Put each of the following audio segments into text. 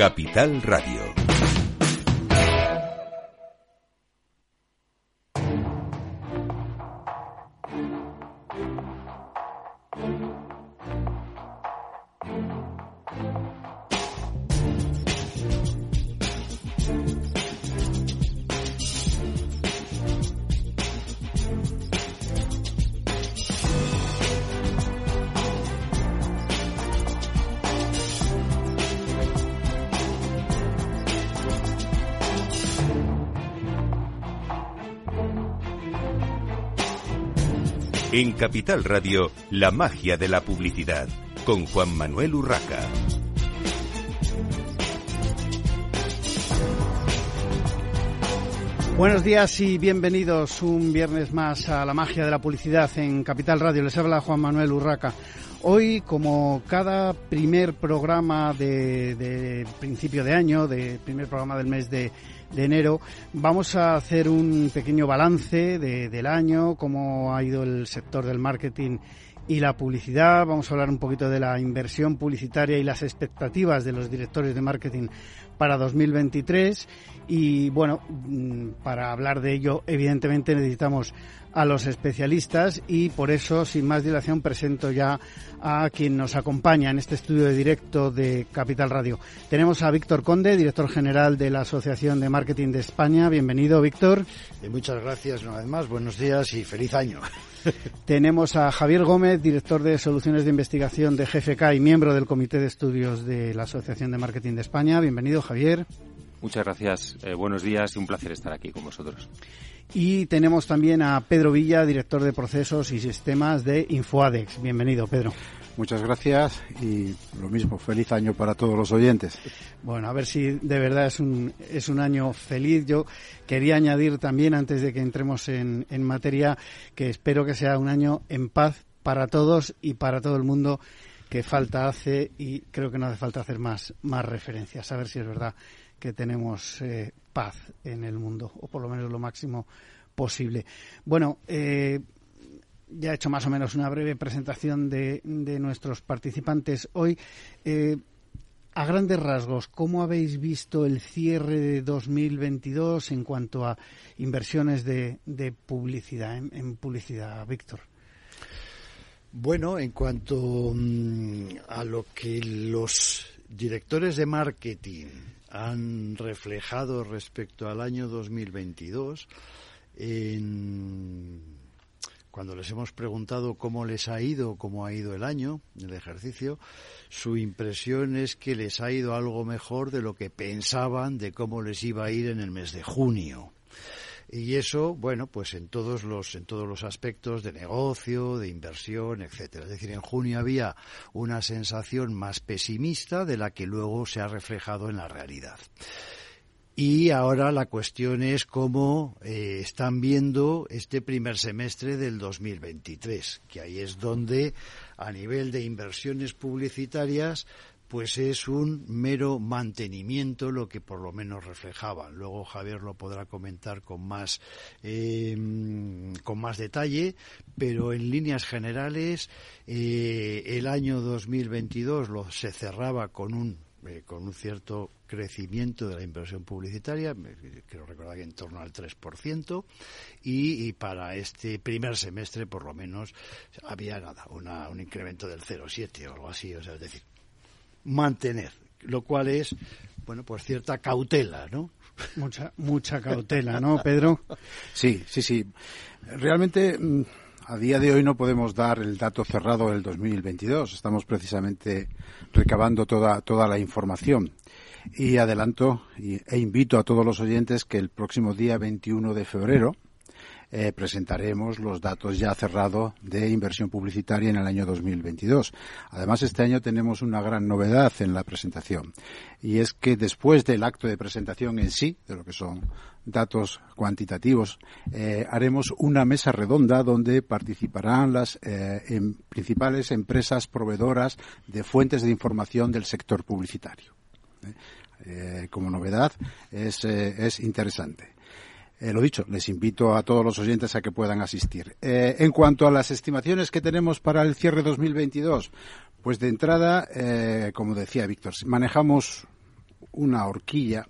Capital Radio. En Capital Radio, la magia de la publicidad, con Juan Manuel Urraca. Buenos días y bienvenidos un viernes más a la magia de la publicidad en Capital Radio. Les habla Juan Manuel Urraca. Hoy, como cada primer programa de, principio de año, de primer programa del mes de, enero, vamos a hacer un pequeño balance del año, cómo ha ido el sector del marketing y la publicidad. Vamos a hablar un poquito de la inversión publicitaria y las expectativas de los directores de marketing para 2023. Y bueno, mm, para hablar de ello, evidentemente necesitamos a los especialistas y por eso, sin más dilación, presento ya a quien nos acompaña en este estudio de directo de Capital Radio. Tenemos a Víctor Conde, director general de la Asociación de Marketing de España. Bienvenido, Víctor. Y muchas gracias una vez más. Buenos días y feliz año. Tenemos a Javier Gómez, director de Soluciones de Investigación de GFK y miembro del Comité de Estudios de la Asociación de Marketing de España. Bienvenido, Javier. Muchas gracias. Eh, buenos días y un placer estar aquí con vosotros. Y tenemos también a Pedro Villa, director de procesos y sistemas de Infoadex. Bienvenido, Pedro. Muchas gracias y lo mismo, feliz año para todos los oyentes. Bueno, a ver si de verdad es un, es un año feliz. Yo quería añadir también, antes de que entremos en, en materia, que espero que sea un año en paz para todos y para todo el mundo que falta hace y creo que no hace falta hacer más, más referencias. A ver si es verdad que tenemos eh, paz en el mundo, o por lo menos lo máximo posible. Bueno, eh, ya he hecho más o menos una breve presentación de, nuestros participantes hoy. Eh, a grandes rasgos, ¿cómo habéis visto el cierre de 2022 en cuanto a inversiones de, publicidad, en, publicidad, Víctor? Bueno, en cuanto mm, a lo que los directores de marketing han reflejado respecto al año 2022 cuando les hemos preguntado cómo les ha ido, cómo ha ido el año, el ejercicio, su impresión es que les ha ido algo mejor de lo que pensaban de cómo les iba a ir en el mes de junio. Y eso, bueno, pues en todos los, en todos los aspectos de negocio, de inversión, etcétera. Es decir, en junio había una sensación más pesimista de la que luego se ha reflejado en la realidad. Y ahora la cuestión es cómo eh, están viendo este primer semestre del 2023, que ahí es donde, a nivel de inversiones publicitarias, pues es un mero mantenimiento lo que por lo menos reflejaban. Luego Javier lo podrá comentar con más em, con más detalle, pero en líneas generales eh, el año 2022 lo, se cerraba con un eh, con un cierto crecimiento de la inversión publicitaria, quiero recordar que en torno al 3%, y, y para este primer semestre, por lo menos, había nada, un incremento del 0,7 o algo así, o sea, es decir, mantener, lo cual es, bueno, pues cierta cautela, ¿no? Mucha, mucha cautela, ¿no, Pedro? Sí, sí, sí. Realmente, mm, a día de hoy no podemos dar el dato cerrado del 2022. Estamos precisamente recabando toda, toda la información. Y adelanto e invito a todos los oyentes que el próximo día 21 de febrero, eh, presentaremos los datos ya cerrados de inversión publicitaria en el año 2022. Además, este año tenemos una gran novedad en la presentación y es que después del acto de presentación en sí, de lo que son datos cuantitativos, eh, haremos una mesa redonda donde participarán las eh, principales empresas proveedoras de fuentes de información del sector publicitario. como novedad es, es interesante. Eh, lo dicho, les invito a todos los oyentes a que puedan asistir. Eh, en cuanto a las estimaciones que tenemos para el cierre 2022, pues de entrada, eh, como decía Víctor, manejamos una horquilla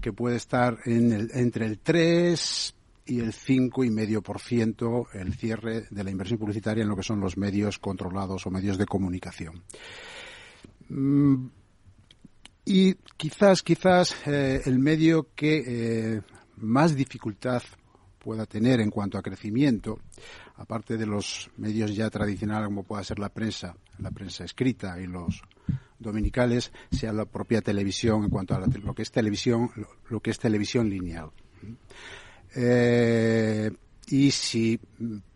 que puede estar en el, entre el 3 y el 5,5% el cierre de la inversión publicitaria en lo que son los medios controlados o medios de comunicación. Mm, y quizás, quizás el medio que más dificultad pueda tener en cuanto a crecimiento, aparte de los medios ya tradicionales como pueda ser la prensa, la prensa escrita y los dominicales, sea la propia televisión en cuanto a lo que es televisión, lo, que es televisión lineal. Eh, y si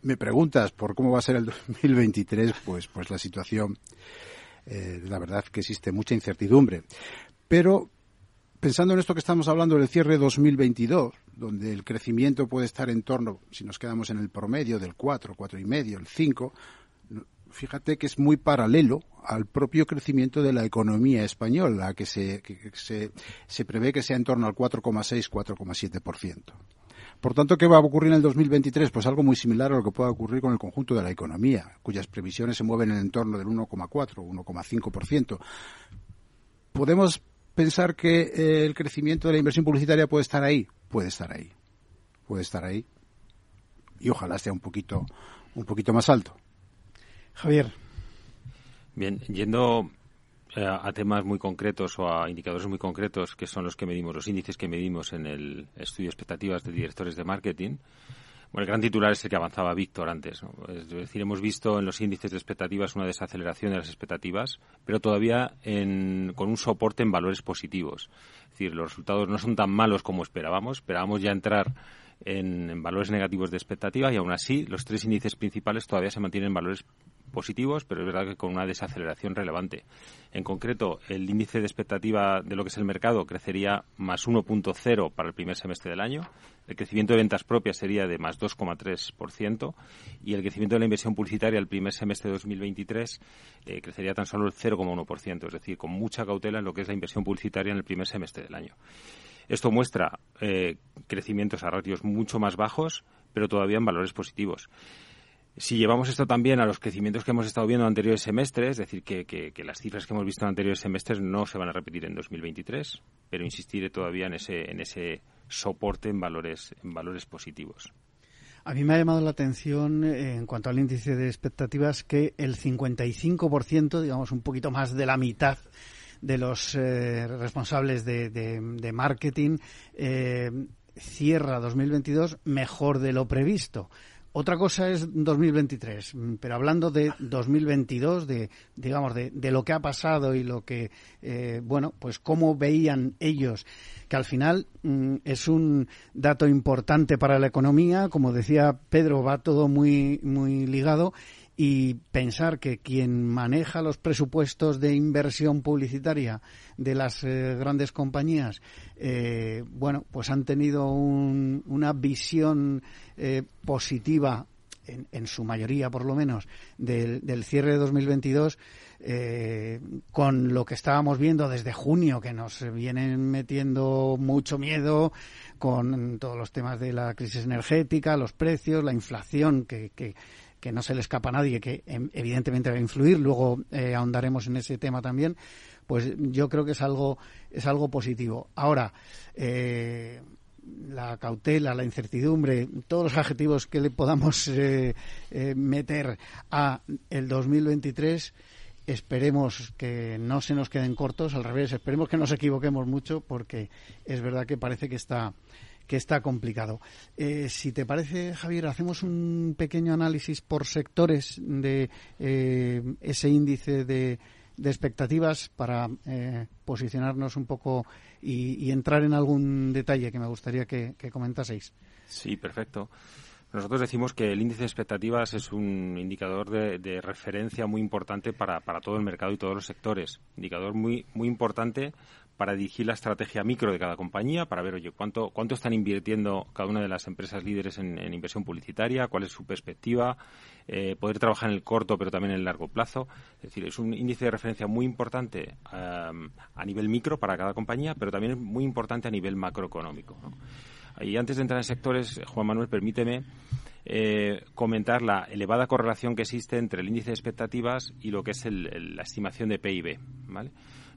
me preguntas por cómo va a ser el 2023, pues, pues la situación, eh, la verdad que existe mucha incertidumbre. Pero pensando en esto que estamos hablando del cierre 2022, donde el crecimiento puede estar en torno, si nos quedamos en el promedio del 4, cuatro y medio, el 5, fíjate que es muy paralelo al propio crecimiento de la economía española, que se, que se, se prevé que sea en torno al 4,6, 4,7%. Por tanto, ¿qué va a ocurrir en el 2023? Pues algo muy similar a lo que pueda ocurrir con el conjunto de la economía, cuyas previsiones se mueven en el entorno del 1,4, 1,5%. Podemos pensar que eh, el crecimiento de la inversión publicitaria puede estar ahí, puede estar ahí, puede estar ahí, y ojalá esté un poquito, un poquito más alto. Javier. Bien, yendo eh, a temas muy concretos o a indicadores muy concretos que son los que medimos, los índices que medimos en el estudio de expectativas de directores de marketing. Bueno, el gran titular es el que avanzaba Víctor antes. Es decir, hemos visto en los índices de expectativas una desaceleración de las expectativas, pero todavía con un soporte en valores positivos. Es decir, los resultados no son tan malos como esperábamos. Esperábamos ya entrar en, valores negativos de expectativa y aún así los tres índices principales todavía se mantienen en valores positivos, pero es verdad que con una desaceleración relevante. En concreto, el índice de expectativa de lo que es el mercado crecería más 1.0 para el primer semestre del año, el crecimiento de ventas propias sería de más 2,3% y el crecimiento de la inversión publicitaria el primer semestre de 2023 eh, crecería tan solo el 0,1%, es decir, con mucha cautela en lo que es la inversión publicitaria en el primer semestre del año. Esto muestra eh, crecimientos a ratios mucho más bajos, pero todavía en valores positivos. Si llevamos esto también a los crecimientos que hemos estado viendo en anteriores semestres, es decir, que, las cifras que hemos visto en anteriores semestres no se van a repetir en 2023, pero insistiré todavía en ese, en ese soporte en valores, en valores positivos. A mí me ha llamado la atención eh, en cuanto al índice de expectativas que el 55%, digamos un poquito más de la mitad de los eh, responsables de, marketing, eh, cierra 2022 mejor de lo previsto. Otra cosa es 2023, mm, pero hablando de 2022, de digamos de, lo que ha pasado y lo que eh, bueno, pues cómo veían ellos que al final mm, es un dato importante para la economía, como decía Pedro, va todo muy muy ligado y pensar que quien maneja los presupuestos de inversión publicitaria de las eh, grandes compañías, eh, bueno, pues han tenido una visión eh, positiva en, su mayoría, por lo menos, del, cierre de 2022, con lo que estábamos viendo desde junio, que nos vienen metiendo mucho miedo con todos los temas de la crisis energética, los precios, la inflación que, que que no se le escapa a nadie, que em, evidentemente va a influir, luego eh, ahondaremos en ese tema también, pues yo creo que es algo, es algo positivo. Ahora, eh, la cautela, la incertidumbre, todos los adjetivos que le podamos eh, meter a el 2023, esperemos que no se nos queden cortos, al revés, esperemos que nos equivoquemos mucho, porque es verdad que parece que está que está complicado. Eh, si te parece, Javier, hacemos un pequeño análisis por sectores de eh, ese índice de, expectativas para eh, posicionarnos un poco y, entrar en algún detalle que me gustaría que, comentaseis. Sí, perfecto. Nosotros decimos que el índice de expectativas es un indicador de, de referencia muy importante para, para, todo el mercado y todos los sectores. Indicador muy, muy importante para dirigir la estrategia micro de cada compañía, para ver, oye, cuánto, cuánto están invirtiendo cada una de las empresas líderes en, inversión publicitaria, cuál es su perspectiva, eh, poder trabajar en el corto pero también en el largo plazo. Es decir, es un índice de referencia muy importante a nivel micro para cada compañía, pero también muy importante a nivel macroeconómico. Y antes de entrar en sectores, Juan Manuel, permíteme eh, comentar la elevada correlación que existe entre el índice de expectativas y lo que es la estimación de PIB. ¿vale?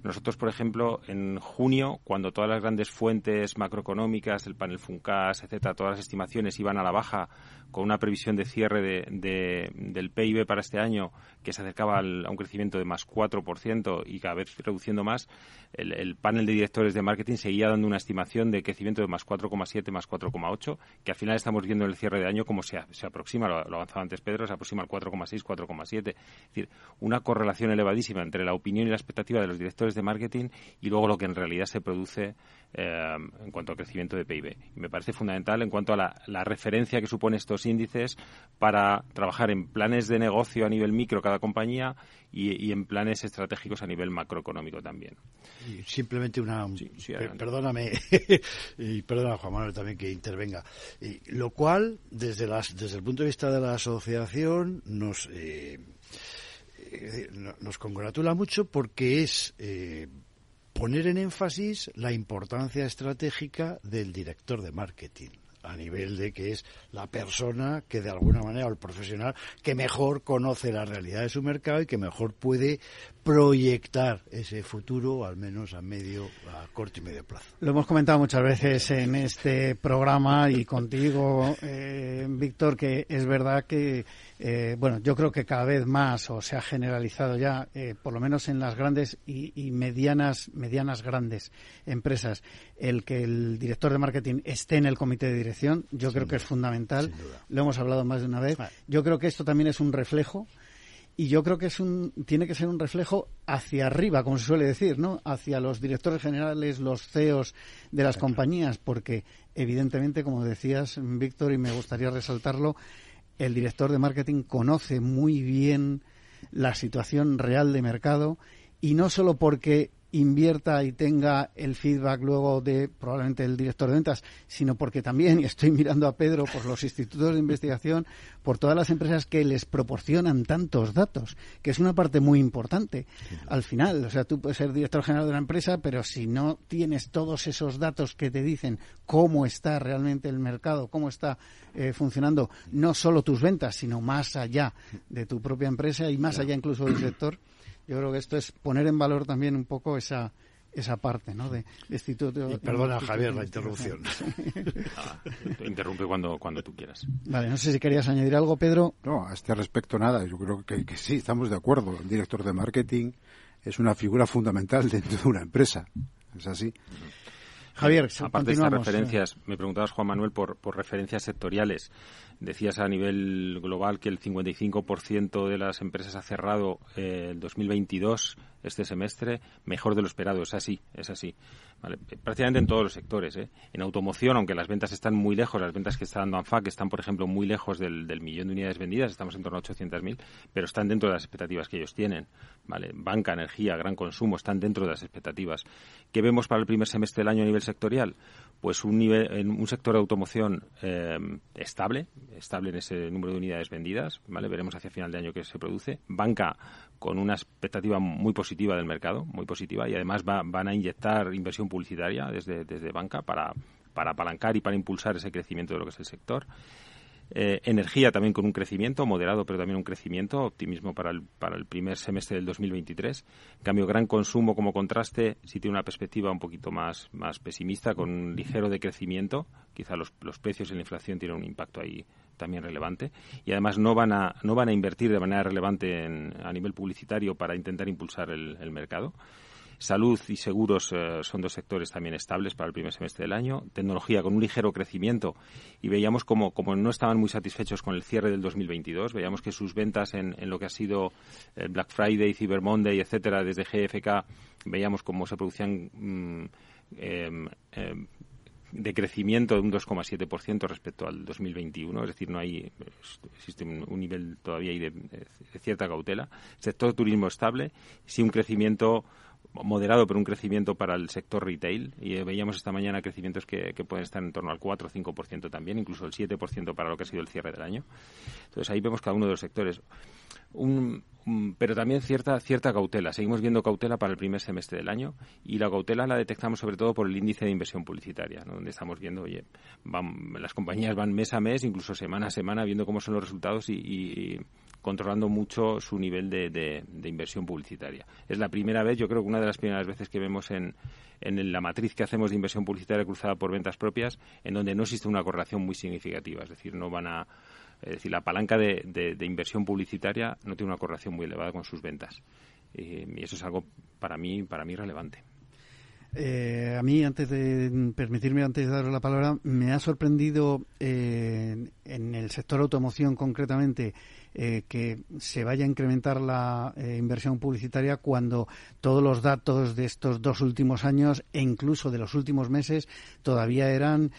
Nosotros, por ejemplo, en junio, cuando todas las grandes fuentes macroeconómicas, el panel FUNCAS, etcétera, todas las estimaciones iban a la baja con una previsión de cierre de, del PIB para este año que se acercaba al, a un crecimiento de más 4% y cada vez reduciendo más, el, panel de directores de marketing seguía dando una estimación de crecimiento de más 4,7, más 4,8, que al final estamos viendo en el cierre de año como se, se aproxima, lo, lo avanzaba antes Pedro, se aproxima al 4,6, 4,7. Es decir, una correlación elevadísima entre la opinión y la expectativa de los directores de marketing y luego lo que en realidad se produce eh, en cuanto al crecimiento de PIB. Y me parece fundamental en cuanto a la, referencia que supone estos índices para trabajar en planes de negocio a nivel micro cada compañía y, en planes estratégicos a nivel macroeconómico también. simplemente una... perdóname, y perdona Juan Manuel también que intervenga. Y, lo cual, desde, las, desde el punto de vista de la asociación, nos... Eh, nos congratula mucho porque es eh, poner en énfasis la importancia estratégica del director de marketing a nivel de que es la persona que de alguna manera, o el profesional, que mejor conoce la realidad de su mercado y que mejor puede proyectar ese futuro, al menos a medio, a corto y medio plazo. Lo hemos comentado muchas veces en este programa y contigo, eh, Víctor, que es verdad que eh, bueno, yo creo que cada vez más, o se ha generalizado ya, eh, por lo menos en las grandes y, medianas, medianas grandes empresas, el que el director de marketing esté en el comité de dirección, yo creo que es fundamental. Lo hemos hablado más de una vez. Yo creo que esto también es un reflejo y yo creo que es un tiene que ser un reflejo hacia arriba, como se suele decir, ¿no? Hacia los directores generales, los CEOs de las compañías, porque evidentemente, como decías, Víctor, y me gustaría resaltarlo, el director de marketing conoce muy bien la situación real de mercado y no solo porque invierta y tenga el feedback luego de probablemente el director de ventas, sino porque también, y estoy mirando a Pedro, por los institutos de investigación, por todas las empresas que les proporcionan tantos datos, que es una parte muy importante. Al final, o sea, tú puedes ser director general de una empresa, pero si no tienes todos esos datos que te dicen cómo está realmente el mercado, cómo está eh, funcionando, no solo tus ventas, sino más allá de tu propia empresa y más allá incluso del sector, yo creo que esto es poner en valor también un poco esa esa parte, ¿no? De, instituto. perdona, Javier, la interrupción. Ah, interrumpe cuando, cuando tú quieras. Vale, no sé si querías añadir algo, Pedro. No, a este respecto nada. Yo creo que, que sí, estamos de acuerdo. El director de marketing es una figura fundamental dentro de una empresa. Es así. Javier, aparte de estas referencias, me preguntabas Juan Manuel por, por referencias sectoriales. Decías a nivel global que el 55% de las empresas ha cerrado eh, el 2022 este semestre mejor de lo esperado. Es así, es así. Prácticamente en todos los sectores. ¿eh? En automoción, aunque las ventas están muy lejos, las ventas que está dando ANFAC están, por ejemplo, muy lejos del, millón de unidades vendidas, estamos en torno a 800.000, pero están dentro de las expectativas que ellos tienen. ¿vale? Banca, energía, gran consumo, están dentro de las expectativas. ¿Qué vemos para el primer semestre del año a nivel sectorial? Pues un, nivel, en un sector de automoción eh, estable, estable en ese número de unidades vendidas, ¿vale? Veremos hacia final de año qué se produce. Banca con una expectativa muy positiva del mercado, muy positiva, y además van a inyectar inversión publicitaria desde, desde banca para, para apalancar y para impulsar ese crecimiento de lo que es el sector. Eh, energía también con un crecimiento moderado, pero también un crecimiento, optimismo para el, para el primer semestre del 2023. En cambio, gran consumo como contraste sí tiene una perspectiva un poquito más, más pesimista, con un ligero decrecimiento. Quizá los, los precios y la inflación tienen un impacto ahí también relevante. Y además no van a, no van a invertir de manera relevante a nivel publicitario para intentar impulsar el mercado. Salud y seguros eh, son dos sectores también estables para el primer semestre del año. Tecnología con un ligero crecimiento y veíamos como, como no estaban muy satisfechos con el cierre del 2022. Veíamos que sus ventas en, en lo que ha sido el Black Friday, Cyber Monday, etcétera, desde GFK, veíamos cómo se producían mm, em, em, de crecimiento de un 2,7% respecto al 2021, es decir, no hay existe un, nivel todavía de, de, cierta cautela. Sector turismo estable, sí un crecimiento moderado, pero un crecimiento para el sector retail. Y eh, veíamos esta mañana crecimientos que, pueden estar en torno al 4 o 5% también, incluso el 7% para lo que ha sido el cierre del año. Entonces ahí vemos cada uno de los sectores. pero también cierta, cierta cautela. Seguimos viendo cautela para el primer semestre del año y la cautela la detectamos sobre todo por el índice de inversión publicitaria, donde estamos viendo, oye, van, las compañías van mes a mes, incluso semana a semana, viendo cómo son los resultados y controlando mucho su nivel de, de, inversión publicitaria. Es la primera vez, yo creo que una de las primeras veces que vemos en, en la matriz que hacemos de inversión publicitaria cruzada por ventas propias, en donde no existe una correlación muy significativa. Es decir, no van a. Es decir, la palanca de, de inversión publicitaria no tiene una correlación muy elevada con sus ventas. y eso es algo para mí, para mí relevante. Eh, a mí, antes de permitirme, antes de dar la palabra, me ha sorprendido eh, en el sector automoción concretamente eh, que se vaya a incrementar la inversión publicitaria cuando todos los datos de estos dos últimos años e incluso de los últimos meses todavía eran,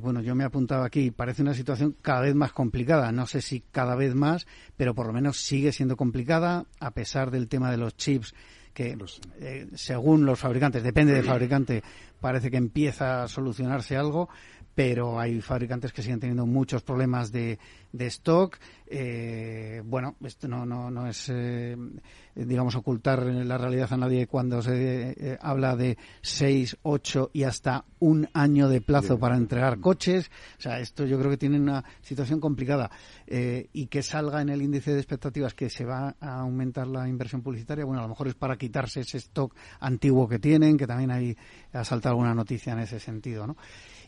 bueno, yo me he apuntado aquí, parece una situación cada vez más complicada. No sé si cada vez más, pero por lo menos sigue siendo complicada a pesar del tema de los chips que eh, según los fabricantes, depende del fabricante, parece que empieza a solucionarse algo, pero hay fabricantes que siguen teniendo muchos problemas de, de stock. Eh, bueno, esto no, no, no es, eh, digamos, ocultar la realidad a nadie cuando se eh, habla de seis, ocho y hasta un año de plazo para entregar coches. O sea, esto yo creo que tiene una situación complicada. y que salga en el índice de expectativas que se va a aumentar la inversión publicitaria, bueno, a lo mejor es para quitarse ese stock antiguo que tienen, que también hay, ha saltado alguna noticia en ese sentido, ¿no?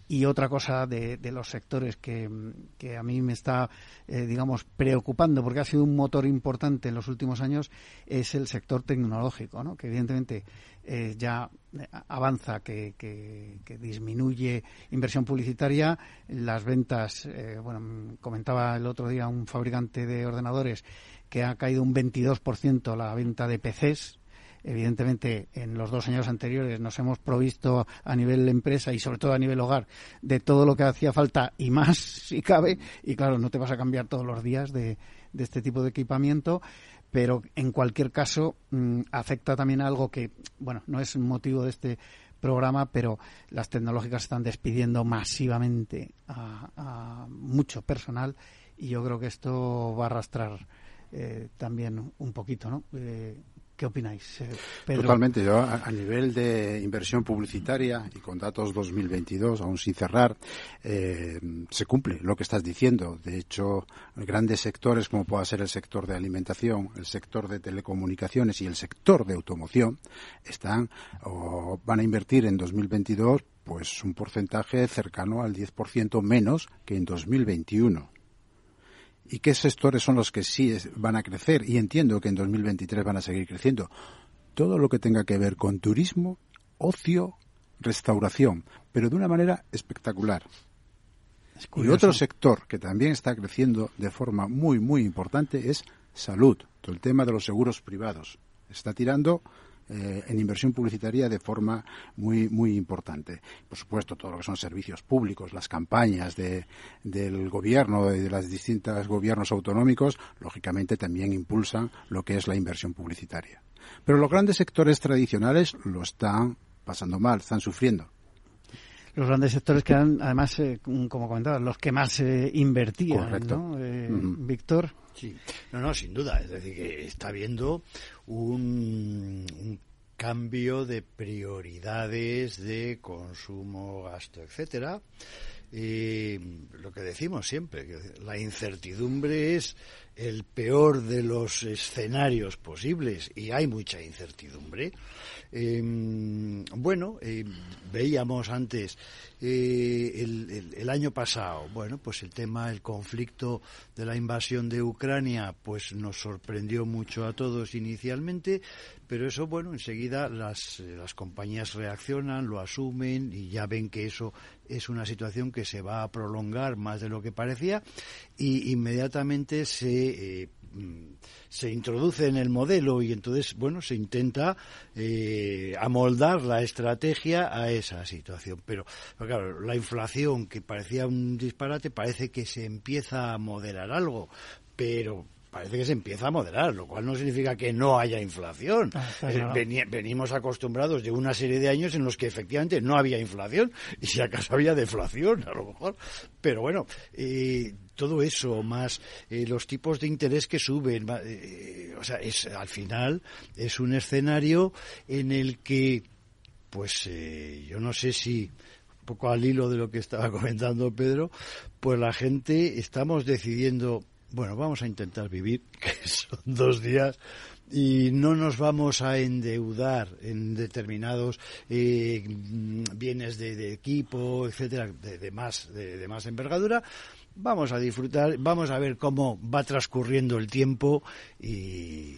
Y otra cosa de, los sectores que, a mí me está, eh, digamos, preocupando, porque ha sido un motor importante en los últimos años, es el sector tecnológico, ¿no? que evidentemente eh, ya avanza, que, disminuye inversión publicitaria, las ventas, eh, bueno, comentaba el otro día un fabricante de ordenadores que ha caído un 22% la venta de PCs, Evidentemente, en los dos años anteriores nos hemos provisto a nivel empresa y sobre todo a nivel hogar de todo lo que hacía falta y más si cabe. Y claro, no te vas a cambiar todos los días de, este tipo de equipamiento pero en cualquier caso mm, afecta también a algo que, bueno, no es motivo de este programa, pero las tecnológicas están despidiendo masivamente a, mucho personal y yo creo que esto va a arrastrar eh, también un poquito, ¿no? Eh, ¿Qué opináis, eh, Totalmente. Yo, a, nivel de inversión publicitaria y con datos 2022, aún sin cerrar, eh, se cumple lo que estás diciendo. De hecho, grandes sectores como pueda ser el sector de alimentación, el sector de telecomunicaciones y el sector de automoción están o van a invertir en 2022 pues un porcentaje cercano al 10% menos que en 2021 y qué sectores son los que sí van a crecer y entiendo que en 2023 van a seguir creciendo. Todo lo que tenga que ver con turismo, ocio, restauración, pero de una manera espectacular. Y otro sector que también está creciendo de forma muy, muy importante es salud, todo el tema de los seguros privados. Está tirando eh, en inversión publicitaria de forma muy muy importante. Por supuesto, todo lo que son servicios públicos, las campañas de, del gobierno, de los distintos gobiernos autonómicos, lógicamente también impulsan lo que es la inversión publicitaria. Pero los grandes sectores tradicionales lo están pasando mal, están sufriendo los grandes sectores que eran, además, eh, como comentaba, los que más eh, invertían, ¿no? Víctor. Sí, no, no, sin duda. Es decir, que está habiendo un, cambio de prioridades de consumo, gasto, etcétera. Y lo que decimos siempre, que la incertidumbre es el peor de los escenarios posibles y hay mucha incertidumbre. Em, bueno, em, veíamos antes eh, el, año pasado, bueno, pues el tema, el conflicto de la invasión de Ucrania, pues nos sorprendió mucho a todos inicialmente, pero eso, bueno, enseguida las, las compañías reaccionan, lo asumen y ya ven que eso es una situación que se va a prolongar más de lo que parecía y inmediatamente se eh, mm, se introduce en el modelo y entonces bueno se intenta eh, amoldar la estrategia a esa situación. Pero, claro la inflación que parecía un disparate parece que se empieza a moderar algo pero parece que se empieza a moderar, lo cual no significa que no haya inflación. Ah, eh, venimos acostumbrados de una serie de años en los que efectivamente no había inflación y si acaso había deflación, a lo mejor. Pero bueno, eh, todo eso, más eh, los tipos de interés que suben, o sea, es, al final es un escenario en el que, pues yo no sé si un poco al hilo de lo que estaba comentando Pedro, pues la gente estamos decidiendo Bueno, vamos a intentar vivir, que son dos días, y no nos vamos a endeudar en determinados eh, bienes de, equipo, etcétera, de, más, de, más envergadura. Vamos a disfrutar, vamos a ver cómo va transcurriendo el tiempo y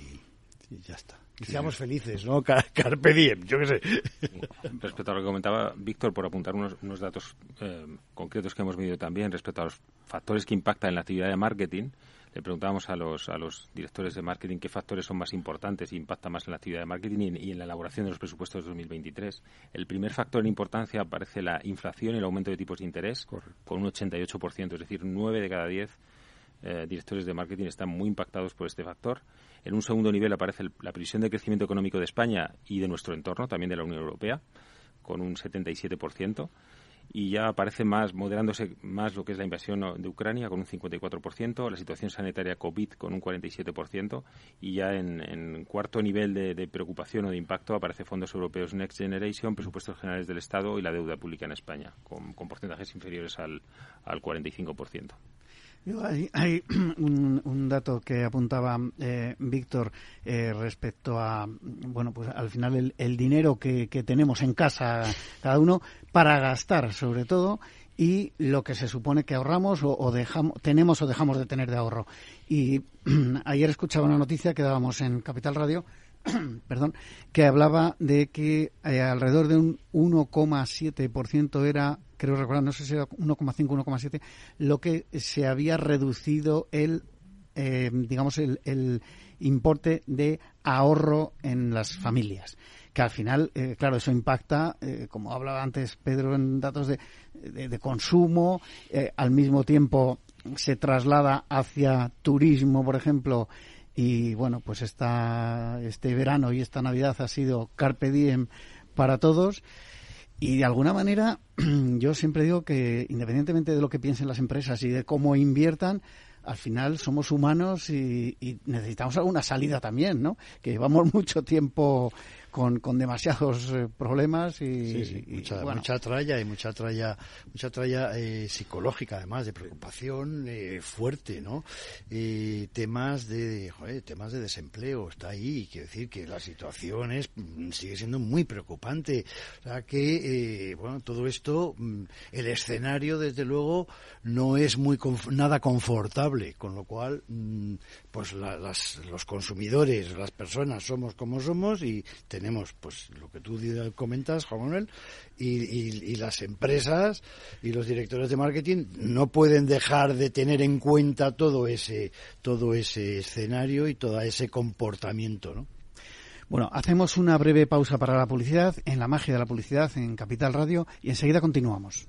ya está. Y seamos felices, ¿no? Carpe diem, yo qué sé. Respecto a lo que comentaba Víctor, por apuntar unos, unos datos eh, concretos que hemos medido también respecto a los factores que impactan en la actividad de marketing, le preguntábamos a los, a los directores de marketing qué factores son más importantes e impactan más en la actividad de marketing y en, la elaboración de los presupuestos de 2023. El primer factor en importancia aparece la inflación y el aumento de tipos de interés, con un 88%, es decir, 9 de cada 10 eh, directores de marketing están muy impactados por este factor. En un segundo nivel aparece la previsión de crecimiento económico de España y de nuestro entorno, también de la Unión Europea, con un 77%. Y ya aparece más, moderándose más lo que es la invasión de Ucrania con un 54%, la situación sanitaria COVID con un 47%, y ya en, cuarto nivel de, preocupación o de impacto aparece fondos europeos Next Generation, presupuestos generales del Estado y la deuda pública en España, con, porcentajes inferiores al, al 45%. Hay, un, dato que apuntaba eh, Víctor eh, respecto a, bueno, pues al final el, dinero que, tenemos en casa cada uno para gastar, sobre todo, y lo que se supone que ahorramos o, dejamos, tenemos o dejamos de tener de ahorro. Y ayer escuchaba una noticia que dábamos en Capital Radio perdón, que hablaba de que eh, alrededor de un 1,7% era creo recordar, no sé si era 1,5, 1,7, lo que se había reducido el, eh, digamos, el, el, importe de ahorro en las familias. Que al final, eh, claro, eso impacta, eh, como hablaba antes Pedro, en datos de, de, consumo, al mismo tiempo se traslada hacia turismo, por ejemplo, y bueno, pues esta, este verano y esta Navidad ha sido carpe diem para todos. Y de alguna manera, yo siempre digo que independientemente de lo que piensen las empresas y de cómo inviertan, al final somos humanos y, y necesitamos alguna salida también, ¿no? Que llevamos mucho tiempo con, con demasiados eh, problemas y, mucha, mucha, tralla y mucha tralla mucha tralla eh, psicológica además de preocupación eh, fuerte no temas de, temas de desempleo está ahí quiero decir que la situación es mm, sigue siendo muy preocupante. O sea que bueno todo esto mm, el escenario desde luego no es muy nada confortable con lo cual pues las, los consumidores las personas somos como somos y tenemos pues lo que tú comentas, Juan Manuel, y, las empresas y los directores de marketing no pueden dejar de tener en cuenta todo ese, todo ese escenario y todo ese comportamiento, ¿no? Bueno, hacemos una breve pausa para la publicidad en la magia de la publicidad en Capital Radio y enseguida continuamos.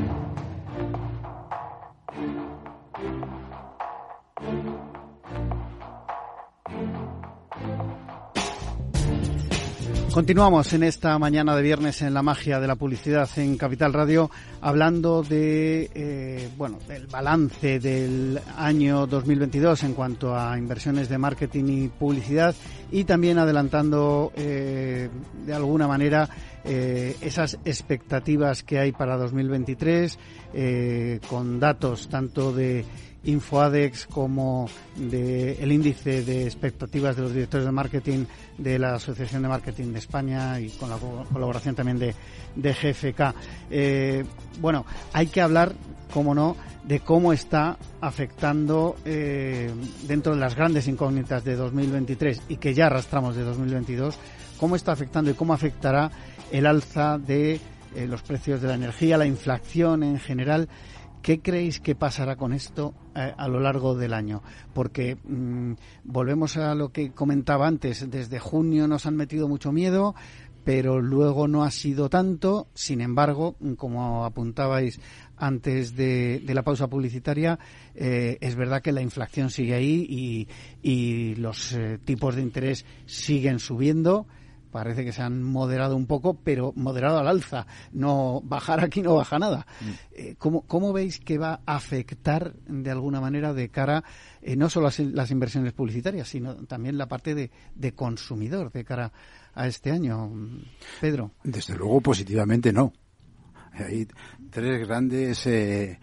Continuamos en esta mañana de viernes en la magia de la publicidad en Capital Radio, hablando de eh, bueno del balance del año 2022 en cuanto a inversiones de marketing y publicidad y también adelantando eh, de alguna manera eh, esas expectativas que hay para 2023 con datos tanto de Infoadex como de el índice de expectativas de los directores de marketing de la Asociación de Marketing de España y con la colaboración también de, de GFK. Eh, bueno, hay que hablar, como no, de cómo está afectando eh, dentro de las grandes incógnitas de 2023 y que ya arrastramos de 2022, cómo está afectando y cómo afectará el alza de eh, los precios de la energía, la inflación en general ¿Qué creéis que pasará con esto eh, a lo largo del año? Porque mm, volvemos a lo que comentaba antes, desde junio nos han metido mucho miedo, pero luego no ha sido tanto. Sin embargo, como apuntabais antes de, la pausa publicitaria, eh, es verdad que la inflación sigue ahí y, los eh, tipos de interés siguen subiendo parece que se han moderado un poco, pero moderado al alza. No bajar aquí no baja nada. Mm. Eh, ¿cómo, veis que va a afectar de alguna manera de cara eh, no solo a las inversiones publicitarias, sino también la parte de, consumidor de cara a este año, Pedro? Desde luego positivamente no. Hay tres grandes eh,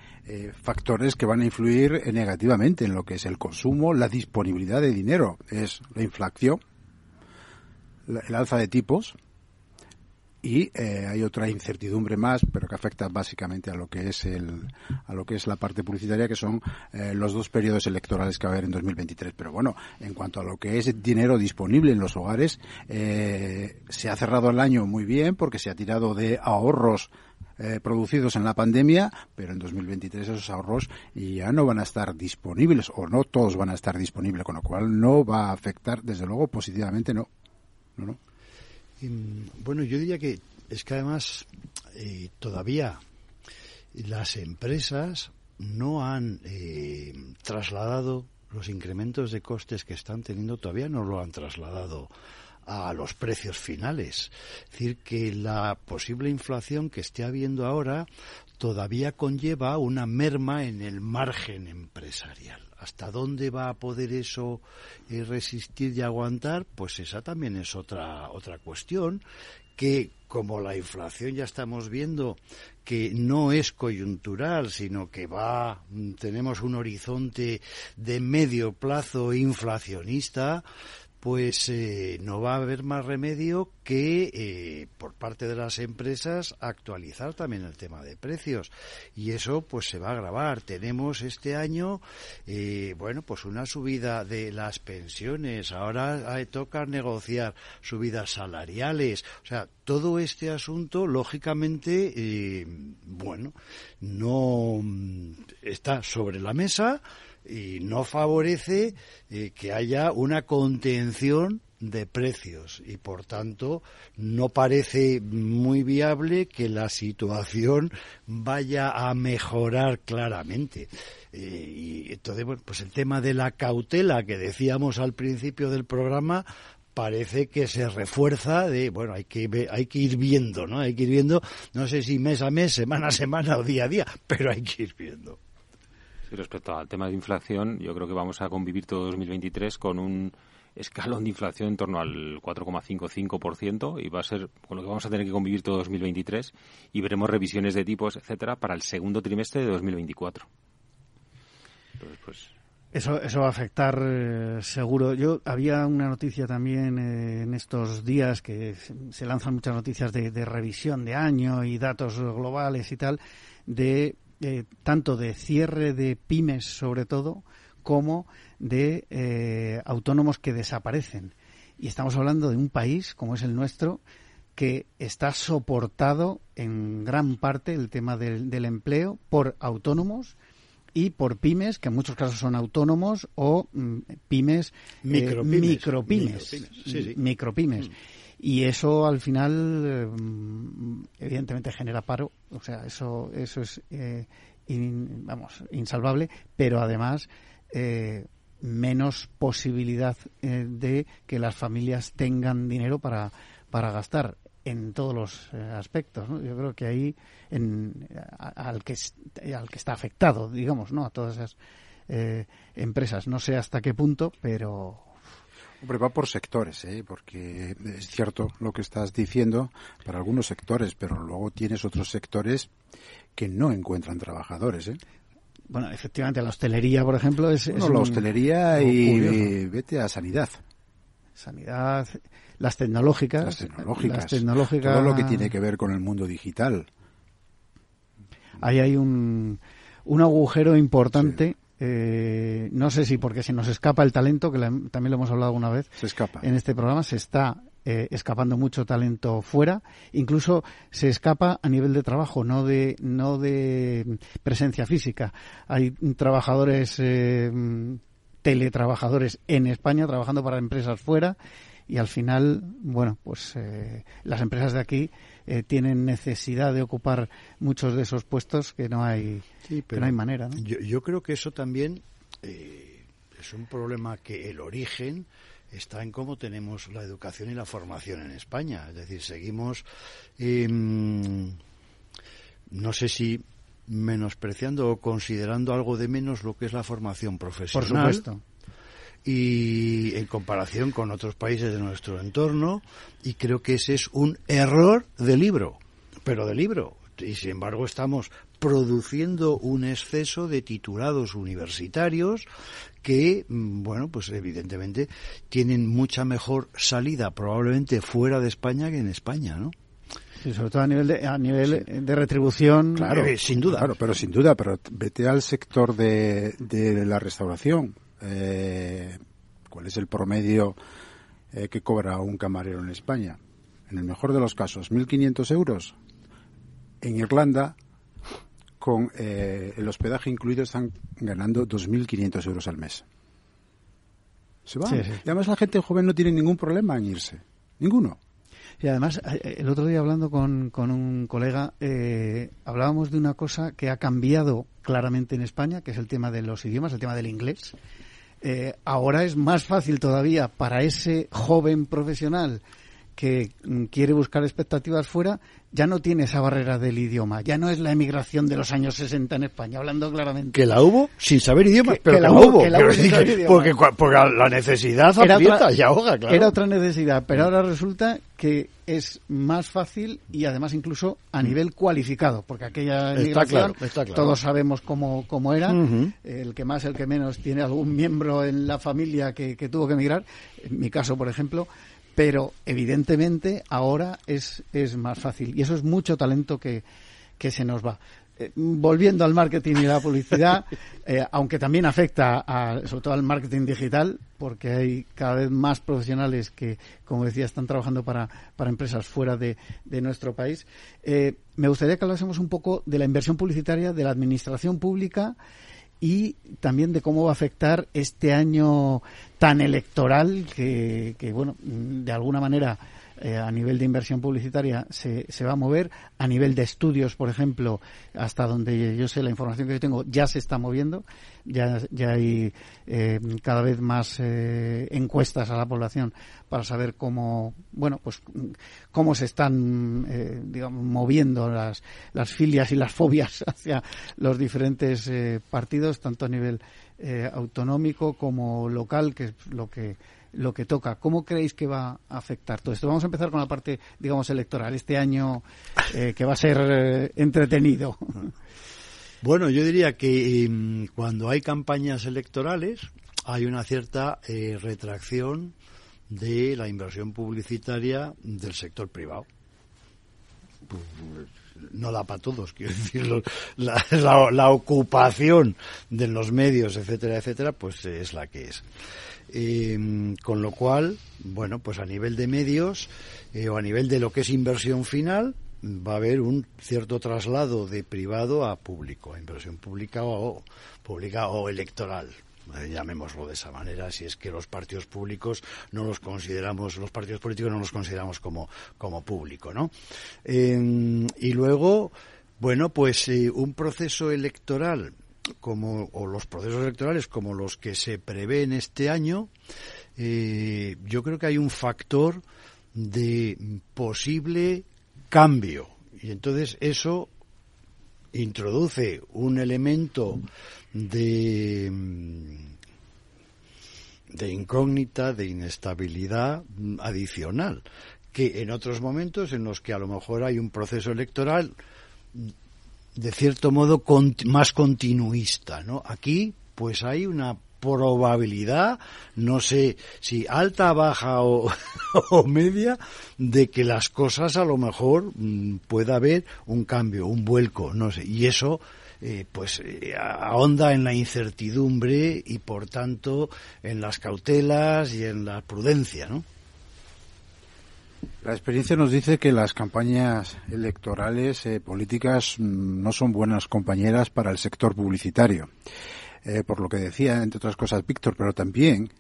factores que van a influir negativamente en lo que es el consumo, la disponibilidad de dinero. Es la inflación, el alza de tipos y eh, hay otra incertidumbre más, pero que afecta básicamente a lo que es el, a lo que es la parte publicitaria, que son eh, los dos periodos electorales que va a haber en 2023. Pero bueno, en cuanto a lo que es dinero disponible en los hogares, eh, se ha cerrado el año muy bien porque se ha tirado de ahorros producidos en la pandemia, pero en 2023 esos ahorros ya no van a estar disponibles o no todos van a estar disponibles, con lo cual no va a afectar, desde luego, positivamente no. Bueno, yo diría que es que además eh, todavía las empresas no han eh, trasladado los incrementos de costes que están teniendo, todavía no lo han trasladado a los precios finales. Es decir, que la posible inflación que esté habiendo ahora todavía conlleva una merma en el margen empresarial. ¿Hasta dónde va a poder eso eh, resistir y aguantar? Pues esa también es otra, otra cuestión que como la inflación ya estamos viendo que no es coyuntural, sino que va, tenemos un horizonte de medio plazo inflacionista, pues eh, no va a haber más remedio que eh, por parte de las empresas actualizar también el tema de precios. Y eso pues se va a agravar. Tenemos este año eh, bueno pues una subida de las pensiones. Ahora toca negociar subidas salariales. O sea todo este asunto lógicamente bueno no mm, está sobre la mesa y no favorece eh, que haya una contención de precios y por tanto no parece muy viable que la situación vaya a mejorar claramente. Eh, y entonces, bueno, pues el tema de la cautela que decíamos al principio del programa parece que se refuerza de, bueno, hay que, hay que ir viendo, ¿no? Hay que ir viendo, no sé si mes a mes, semana a semana o día a día, pero hay que ir viendo respecto al tema de inflación, yo creo que vamos a convivir todo 2023 con un escalón de inflación en torno al 4,55% y va a ser con lo que vamos a tener que convivir todo 2023 y veremos revisiones de tipos, etcétera, para el segundo trimestre de 2024. Entonces, pues eso, eso va a afectar eh, seguro. Yo había una noticia también eh, en estos días que se, lanzan muchas noticias de, de, revisión de año y datos globales y tal de eh, tanto de cierre de pymes sobre todo como de eh, autónomos que desaparecen. Y estamos hablando de un país como es el nuestro que está soportado en gran parte el tema del, empleo por autónomos y por pymes, que en muchos casos son autónomos o mm, pymes, micropymes. micropymes. micropymes. Mm. Y eso al final eh, evidentemente genera paro. O sea eso eso es eh, vamos insalvable. Pero además eh, menos posibilidad de que las familias tengan dinero para para gastar en todos los aspectos yo creo que ahí en, al que al que está afectado digamos no a todas esas empresas. No sé hasta qué punto pero Hombre, va por sectores, ¿eh? porque es cierto lo que estás diciendo para algunos sectores, pero luego tienes otros sectores que no encuentran trabajadores. ¿eh? Bueno, efectivamente, la hostelería, por ejemplo, es. No, la hostelería y, vete a sanidad. Sanidad, las tecnológicas. Las tecnológicas. Todo lo que tiene que ver con el mundo digital. Ahí hay un, un agujero importante. Eh, no sé si porque se nos escapa el talento, que también lo hemos hablado alguna vez se escapa. en este programa, se está eh, escapando mucho talento fuera, incluso se escapa a nivel de trabajo, no de, no de presencia física. Hay trabajadores, eh, teletrabajadores en España trabajando para empresas fuera y al final, bueno, pues las empresas de aquí tienen necesidad de ocupar muchos de esos puestos que no hay pero no hay manera. Yo, creo que eso también eh, es un problema que el origen está en cómo tenemos la educación y la formación en España. Es decir, seguimos, em, no sé si menospreciando o considerando algo de menos lo que es la formación profesional. Por supuesto. Y en comparación con otros países de nuestro entorno, y creo que ese es un error de libro, pero de libro. Y sin embargo estamos produciendo un exceso de titulados universitarios que, mm, bueno, pues evidentemente tienen mucha mejor salida probablemente fuera de España que en España, ¿no? Sí, sobre todo a nivel de, a nivel de retribución. Claro, eh, sin duda. Claro, pero sin duda, pero vete al sector de, de la restauración. Eh, ¿Cuál es el promedio eh, que cobra un camarero en España? En el mejor de los casos, 1.500 euros. En Irlanda, con eh, el hospedaje incluido están ganando 2.500 euros al mes. Se van. Y además la gente joven no tiene ningún problema en irse. Ninguno. Y además, eh, el otro día hablando con, con un colega, eh, hablábamos de una cosa que ha cambiado claramente en España, que es el tema de los idiomas, el tema del inglés. Ahora es más fácil todavía para ese joven profesional que mm, quiere buscar expectativas fuera, ya no tiene esa barrera del idioma, ya no es la emigración de los años 60 en España, hablando claramente. Que la hubo sin saber idiomas, pero que la, hubo, porque, porque, la necesidad era y ahoga, claro. Era otra necesidad, pero ahora resulta que es más fácil y además incluso a nivel cualificado, porque aquella emigración todos sabemos cómo, cómo era, el que más, el que menos tiene algún miembro en la familia que, que tuvo que emigrar, en mi caso, por ejemplo, pero evidentemente ahora es, es más fácil y eso es mucho talento que, que se nos va. Eh, volviendo al marketing y la publicidad, eh, aunque también afecta a, sobre todo al marketing digital, porque hay cada vez más profesionales que, como decía, están trabajando para, para empresas fuera de, de nuestro país. Eh, me gustaría que hablásemos un poco de la inversión publicitaria, de la administración pública y también de cómo va a afectar este año tan electoral que, que bueno, de alguna manera eh, a nivel de inversión publicitaria se, se va a mover, a nivel de estudios, por ejemplo, hasta donde yo sé la información que yo tengo, ya se está moviendo, ya, ya hay eh, cada vez más eh, encuestas a la población para saber cómo, bueno, pues cómo se están, digamos, moviendo las, las filias y las fobias hacia los diferentes partidos, tanto a nivel autonómico como local, que es lo que lo que toca. ¿Cómo creéis que va a afectar todo esto? Vamos a empezar con la parte, digamos, electoral. Este año eh, que va a ser eh, entretenido. Bueno, yo diría que em, cuando hay campañas electorales hay una cierta eh, retracción de la inversión publicitaria del sector privado. No da para todos, quiero decir, la, la ocupación de los medios, etcétera, etcétera, pues es la que es. Eh, con lo cual, bueno, pues a nivel de medios eh, o a nivel de lo que es inversión final, va a haber un cierto traslado de privado a público, inversión pública o pública o electoral. eh, llamémoslo de esa manera, si es que los partidos públicos no los consideramos, los partidos políticos no los consideramos como, como público, ¿no? y luego, bueno, pues eh, un proceso electoral como, o los procesos electorales como los que se prevén este año, eh, yo creo que hay un factor de posible cambio. Y entonces eso introduce un elemento de, de incógnita, de inestabilidad adicional, que en otros momentos en los que a lo mejor hay un proceso electoral de cierto modo más continuista, ¿no? Aquí pues hay una probabilidad, no sé si alta, baja o, media, de que las cosas a lo mejor mm, pueda haber un cambio, un vuelco, no sé. Y eso eh, pues eh, ahonda en la incertidumbre y por tanto en las cautelas y en la prudencia, ¿no? La experiencia nos dice que las campañas electorales eh, políticas mm, no son buenas compañeras para el sector publicitario. Eh, por lo que decía, entre otras cosas, Víctor, pero también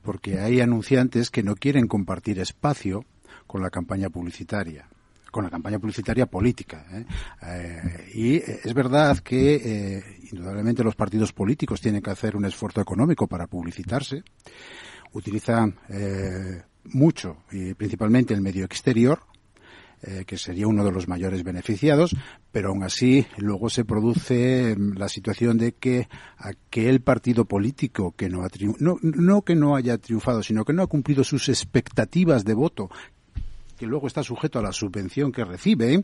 porque hay anunciantes que no quieren compartir espacio con la campaña publicitaria con la campaña publicitaria política. ¿eh? Y es verdad que indudablemente los partidos políticos tienen que hacer un esfuerzo económico para publicitarse. Utilizan mucho, y principalmente el medio exterior, eh, que sería uno de los mayores beneficiados, pero aún así luego se produce mm, la situación de que aquel partido político que no ha no, no que no haya triunfado, sino que no ha cumplido sus expectativas de voto, que luego está sujeto a la subvención que recibe,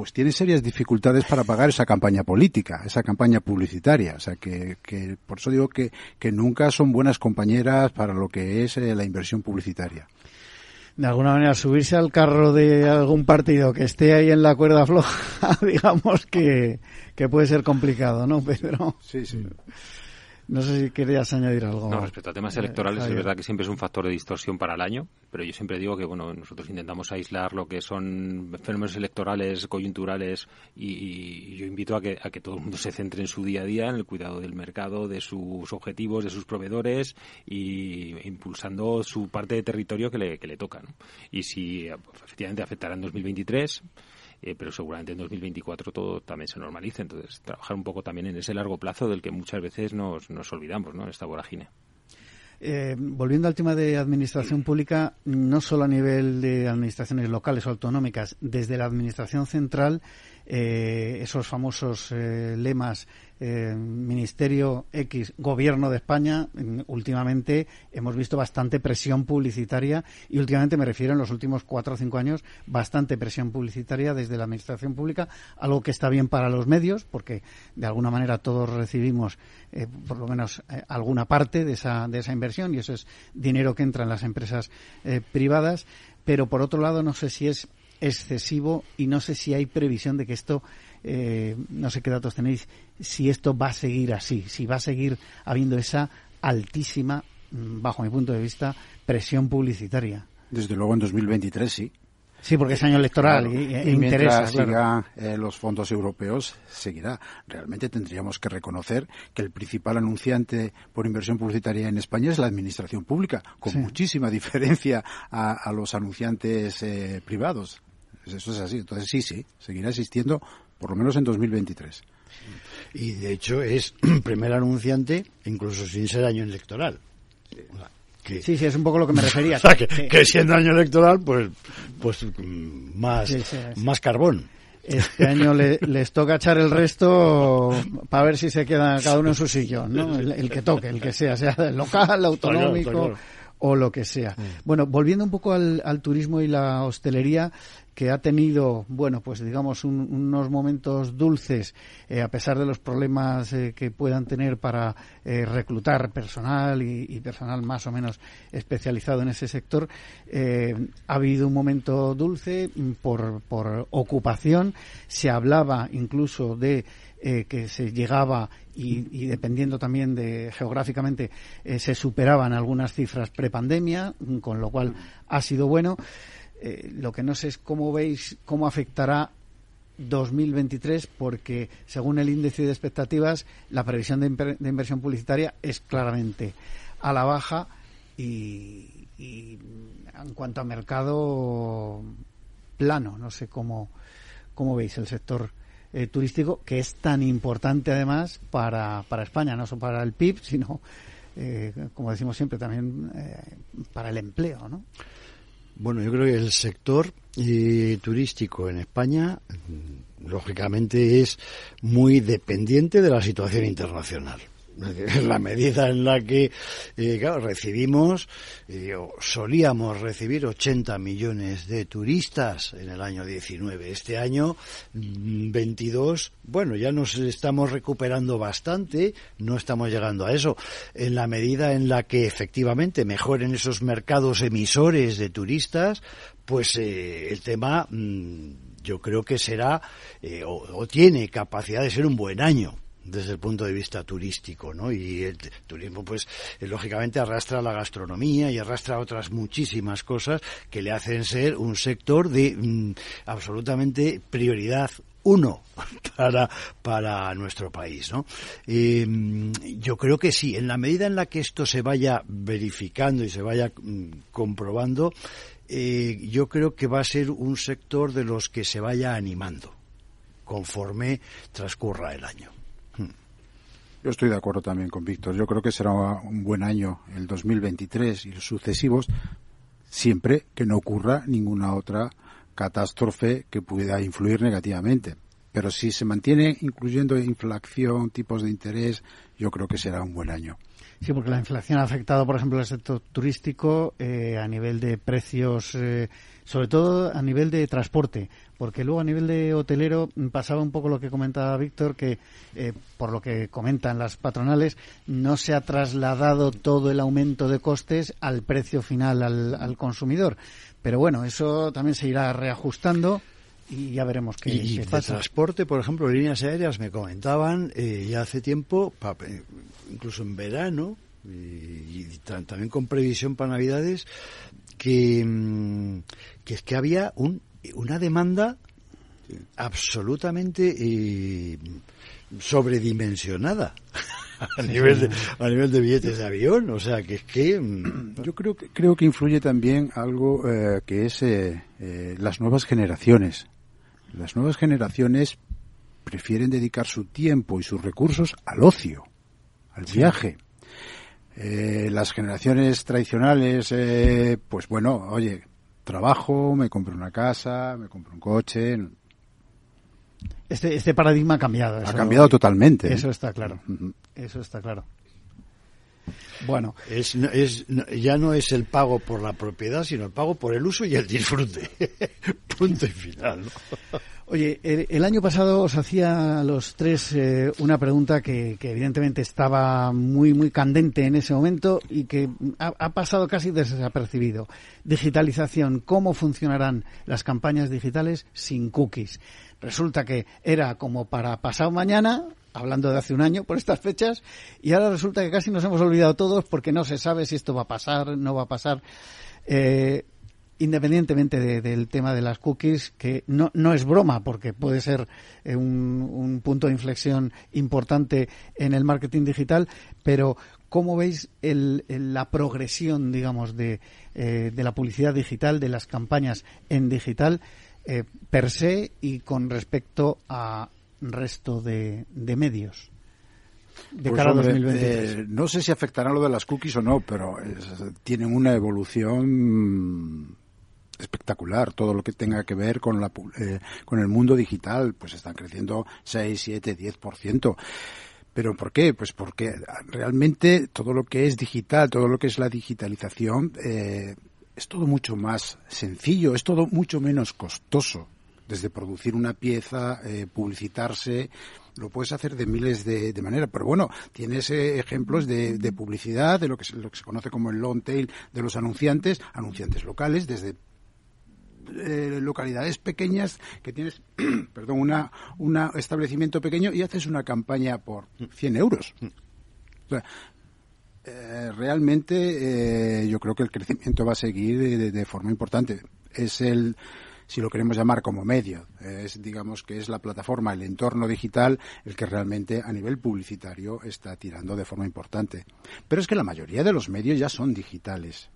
pues tiene serias dificultades para pagar esa campaña política, esa campaña publicitaria. O sea, que, que por eso digo que, que nunca son buenas compañeras para lo que es eh, la inversión publicitaria de alguna manera subirse al carro de algún partido que esté ahí en la cuerda floja, digamos que, que puede ser complicado, ¿no, Pedro? Sí, sí. No sé si querías añadir algo. No, respecto a temas eh, electorales, es verdad que siempre es un factor de distorsión para el año, pero yo siempre digo que bueno, nosotros intentamos aislar lo que son fenómenos electorales, coyunturales, y, yo invito a que, a que todo el mundo se centre en su día a día, en el cuidado del mercado, de sus objetivos, de sus proveedores, y impulsando su parte de territorio que le, que le toca. Y si efectivamente afectará en 2023, eh, pero seguramente en 2024 todo también se normalice. Entonces, trabajar un poco también en ese largo plazo del que muchas veces nos, nos olvidamos, ¿no? Esta vorágine. Eh, volviendo al tema de administración pública, no solo a nivel de administraciones locales o autonómicas, desde la administración central, eh, esos famosos lemas eh, Ministerio X, Gobierno de España, últimamente hemos visto bastante presión publicitaria y últimamente me refiero en los últimos cuatro o cinco años, bastante presión publicitaria desde la Administración Pública, algo que está bien para los medios, porque de alguna manera todos recibimos eh, por lo menos eh, alguna parte de esa, de esa inversión y eso es dinero que entra en las empresas privadas, pero por otro lado no sé si es excesivo y no sé si hay previsión de que esto eh, no sé qué datos tenéis, si esto va a seguir así, si va a seguir habiendo esa altísima, mm, bajo mi punto de vista, presión publicitaria. Desde luego en 2023 sí. Sí, porque es año electoral y, e interesa. siga eh, los fondos europeos, seguirá. Realmente tendríamos que reconocer que el principal anunciante por inversión publicitaria en España es la administración pública, con muchísima diferencia a, los anunciantes eh, privados. Eso es así. Entonces sí, sí, seguirá existiendo por lo menos en 2023. Y de hecho es primer anunciante, incluso sin ser año electoral. sí, sí, es un poco lo que me refería. que, siendo año electoral, pues, pues mm, más, más carbón. Este año les toca echar el resto para ver si se queda cada uno en su sillón, ¿no? El, que toque, el que sea, sea local, autonómico o lo que sea. Mm. Bueno, volviendo un poco al, turismo y la hostelería, que ha tenido, bueno, pues digamos, unos momentos dulces, eh, a pesar de los problemas eh, que puedan tener para eh, reclutar personal y, personal más o menos especializado en ese sector, ha habido un momento dulce por, por ocupación. Se hablaba incluso de que se llegaba y, dependiendo también de geográficamente se superaban algunas cifras prepandemia, con lo cual ha sido bueno. Eh, lo que no sé es cómo veis, cómo afectará 2023 porque según el índice de expectativas la previsión de, inversión publicitaria es claramente a la baja y, en cuanto a mercado plano no sé cómo cómo veis el sector eh, turístico que es tan importante además para, para España no solo para el PIB sino eh, como decimos siempre también eh, para el empleo no bueno, yo creo que el sector eh, turístico en España, mm, lógicamente, es muy dependiente de la situación internacional. En la medida en la que, eh, claro, recibimos, eh, solíamos recibir 80 millones de turistas en el año 19. Este año, 22, mm, bueno, ya nos estamos recuperando bastante, no estamos llegando a eso. En la medida en la que efectivamente mejoren esos mercados emisores de turistas, pues eh, el tema mm, yo creo que será o tiene capacidad de ser un buen año desde el punto de vista turístico, ¿no? Y el turismo, pues, eh, lógicamente arrastra la gastronomía y arrastra otras muchísimas cosas que le hacen ser un sector de mm, absolutamente prioridad uno para, para nuestro país, ¿no? Mm, yo creo que sí, en la medida en la que esto se vaya verificando y se vaya mm, comprobando, eh, yo creo que va a ser un sector de los que se vaya animando conforme transcurra el año. Yo estoy de acuerdo también con Víctor. Yo creo que será un buen año el 2023 y los sucesivos, siempre que no ocurra ninguna otra catástrofe que pueda influir negativamente. Pero si se mantiene incluyendo inflación, tipos de interés, yo creo que será un buen año. Sí, porque la inflación ha afectado, por ejemplo, al sector turístico eh, a nivel de precios, eh, sobre todo a nivel de transporte, porque luego a nivel de hotelero pasaba un poco lo que comentaba Víctor, que eh, por lo que comentan las patronales, no se ha trasladado todo el aumento de costes al precio final al, consumidor. Pero bueno, eso también se irá reajustando y ya veremos qué, y, y transporte, por ejemplo, líneas aéreas me comentaban eh, ya hace tiempo, eh, incluso en verano, y, también con previsión para Navidades, que, mm, que es que había un, una demanda absolutamente eh, sobredimensionada a nivel de, a nivel de billetes de avión. O sea que es que mm, yo creo que creo que influye también algo eh, que es eh, las nuevas generaciones. Las nuevas generaciones prefieren dedicar su tiempo y sus recursos al ocio al viaje. Las generaciones tradicionales pues bueno oye trabajo, me compro una casa, me compro un coche. Este, este paradigma ha cambiado. ha cambiado totalmente. ¿eh? Eso está claro. Eso está claro. Bueno. Es, es, ya no es el pago por la propiedad, sino el pago por el uso y el disfrute. Punto y final. Oye, el, año pasado os hacía a los tres eh, una pregunta que, evidentemente estaba muy, muy candente en ese momento y que ha, pasado casi desapercibido. Digitalización, ¿cómo funcionarán las campañas digitales sin cookies? Resulta que era como para pasado mañana, hablando de hace un año por estas fechas, y ahora resulta que casi nos hemos olvidado todos porque no se sabe si esto va a pasar, no va a pasar. Eh, independientemente del tema de las cookies, que no, no es broma, porque puede ser eh, un, punto de inflexión importante en el marketing digital, pero ¿cómo veis la progresión, digamos, de, eh, de, la publicidad digital, de las campañas en digital, eh, per se y con respecto a resto de, medios? De pues cara a 2023. no sé si afectará lo de las cookies o no, pero tienen una evolución espectacular. Todo lo que tenga que ver con, la, eh, con el mundo digital, pues están creciendo 6, 7, 10%. ¿Pero por qué? Pues porque realmente todo lo que es digital, todo lo que es la digitalización, eh, es todo mucho más sencillo, es todo mucho menos costoso. Desde producir una pieza, eh, publicitarse, lo puedes hacer de miles de, maneras. Pero bueno, tienes ejemplos de, de, publicidad, de lo que, se, lo que se conoce como el long tail de los anunciantes, anunciantes locales, desde eh, localidades pequeñas que tienes, perdón, una, un establecimiento pequeño y haces una campaña por 100 euros. Eh, realmente eh, yo creo que el crecimiento va a seguir de, forma importante. Es el si lo queremos llamar como medio. Es, digamos que es la plataforma, el entorno digital, el que realmente a nivel publicitario está tirando de forma importante. Pero es que la mayoría de los medios ya son digitales.